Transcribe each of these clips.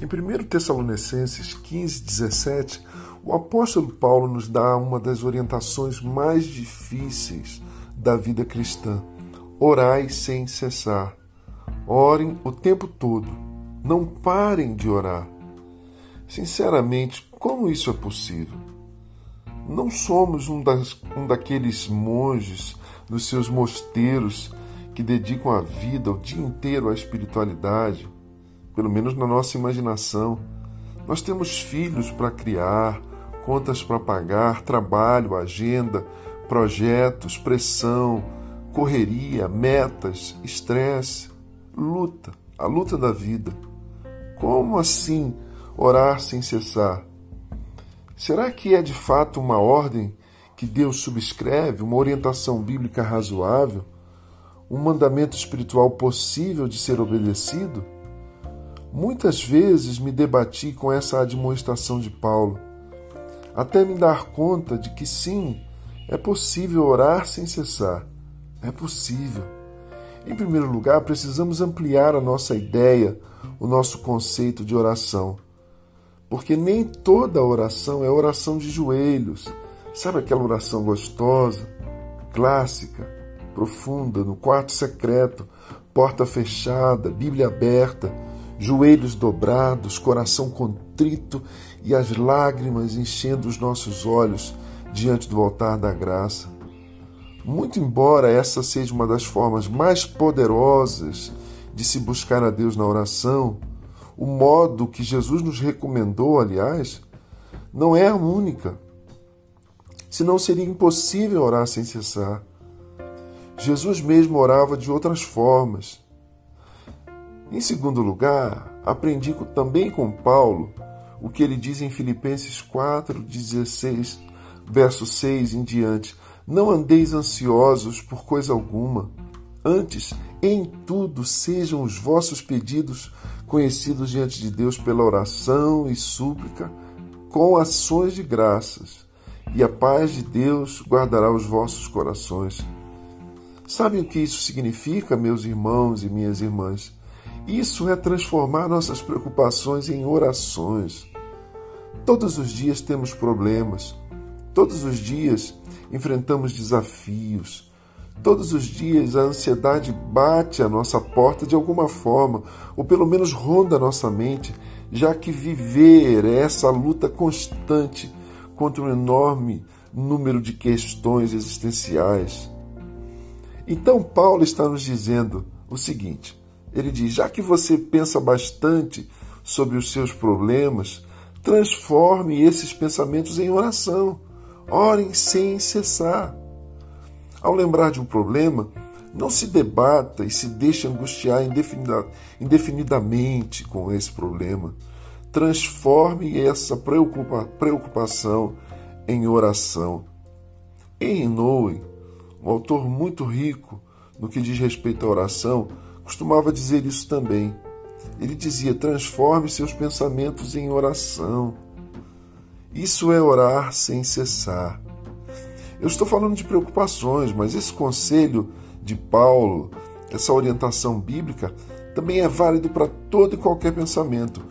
Em 1 Tessalonicenses 15, 17, o apóstolo Paulo nos dá uma das orientações mais difíceis da vida cristã: orai sem cessar. Orem o tempo todo. Não parem de orar. Sinceramente, como isso é possível? Não somos um, das, um daqueles monges nos seus mosteiros que dedicam a vida o dia inteiro à espiritualidade, pelo menos na nossa imaginação. Nós temos filhos para criar, contas para pagar, trabalho, agenda, projetos, pressão, correria, metas, estresse, luta, a luta da vida. Como assim orar sem cessar? Será que é de fato uma ordem que Deus subscreve, uma orientação bíblica razoável, um mandamento espiritual possível de ser obedecido? Muitas vezes me debati com essa admoestação de Paulo, até me dar conta de que sim, é possível orar sem cessar. É possível. Em primeiro lugar, precisamos ampliar a nossa ideia, o nosso conceito de oração. Porque nem toda oração é oração de joelhos. Sabe aquela oração gostosa, clássica, profunda, no quarto secreto, porta fechada, Bíblia aberta, joelhos dobrados, coração contrito e as lágrimas enchendo os nossos olhos diante do altar da graça. Muito embora essa seja uma das formas mais poderosas de se buscar a Deus na oração, o modo que Jesus nos recomendou, aliás, não é a única. Senão seria impossível orar sem cessar. Jesus mesmo orava de outras formas. Em segundo lugar, aprendi também com Paulo o que ele diz em Filipenses 4, 16, verso 6 em diante. Não andeis ansiosos por coisa alguma. Antes, em tudo, sejam os vossos pedidos conhecidos diante de Deus pela oração e súplica, com ações de graças. E a paz de Deus guardará os vossos corações. Sabem o que isso significa, meus irmãos e minhas irmãs? Isso é transformar nossas preocupações em orações. Todos os dias temos problemas, todos os dias enfrentamos desafios, todos os dias a ansiedade bate à nossa porta de alguma forma, ou pelo menos ronda a nossa mente, já que viver é essa luta constante contra um enorme número de questões existenciais. Então, Paulo está nos dizendo o seguinte: ele diz, já que você pensa bastante sobre os seus problemas, transforme esses pensamentos em oração. Orem sem cessar. Ao lembrar de um problema, não se debata e se deixe angustiar indefinidamente com esse problema. Transforme essa preocupa preocupação em oração. Henry Nowen, um autor muito rico no que diz respeito à oração, costumava dizer isso também. Ele dizia: transforme seus pensamentos em oração. Isso é orar sem cessar. Eu estou falando de preocupações, mas esse conselho de Paulo, essa orientação bíblica, também é válido para todo e qualquer pensamento.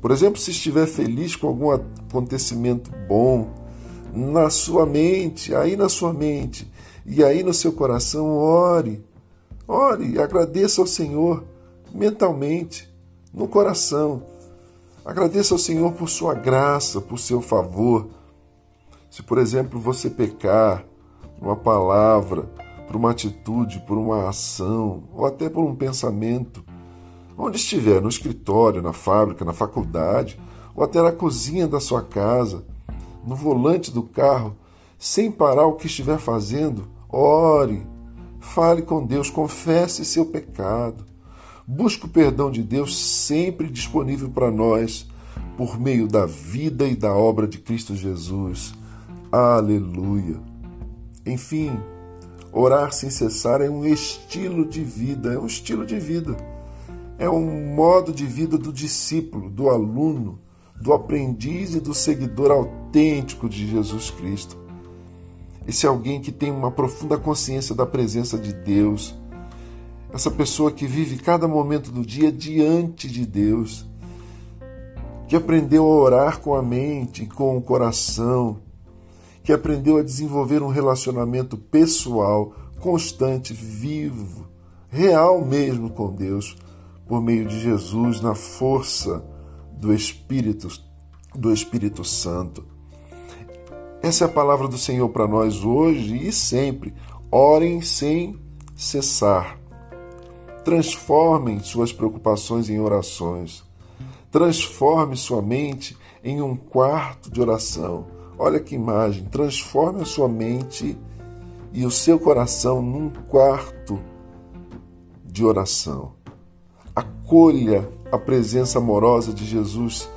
Por exemplo, se estiver feliz com algum acontecimento bom, na sua mente, aí na sua mente e aí no seu coração, ore. Ore, agradeça ao Senhor mentalmente, no coração. Agradeça ao Senhor por sua graça, por seu favor. Se, por exemplo, você pecar uma palavra, por uma atitude, por uma ação, ou até por um pensamento, onde estiver, no escritório, na fábrica, na faculdade, ou até na cozinha da sua casa, no volante do carro, sem parar o que estiver fazendo, ore, fale com Deus, confesse seu pecado. Busque o perdão de Deus sempre disponível para nós por meio da vida e da obra de Cristo Jesus. Aleluia. Enfim, orar sem cessar é um estilo de vida, é um estilo de vida. É um modo de vida do discípulo, do aluno, do aprendiz e do seguidor autêntico de Jesus Cristo. Esse é alguém que tem uma profunda consciência da presença de Deus essa pessoa que vive cada momento do dia diante de Deus. que aprendeu a orar com a mente e com o coração, que aprendeu a desenvolver um relacionamento pessoal, constante, vivo, real mesmo com Deus, por meio de Jesus, na força do Espírito, do Espírito Santo. Essa é a palavra do Senhor para nós hoje e sempre. Orem sem cessar. Transformem suas preocupações em orações. Transforme sua mente em um quarto de oração. Olha que imagem. Transforme a sua mente e o seu coração num quarto de oração. Acolha a presença amorosa de Jesus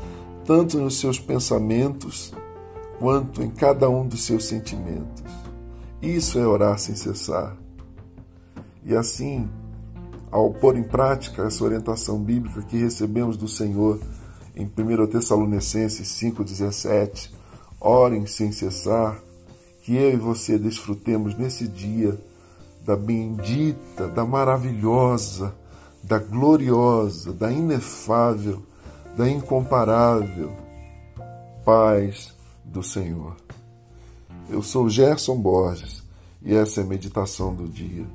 tanto nos seus pensamentos quanto em cada um dos seus sentimentos. Isso é orar sem cessar. E assim, ao pôr em prática essa orientação bíblica que recebemos do Senhor em 1 Tessalonicenses 5,17, orem sem cessar, que eu e você desfrutemos nesse dia da bendita, da maravilhosa, da gloriosa, da inefável, da incomparável paz do Senhor. Eu sou Gerson Borges e essa é a meditação do dia.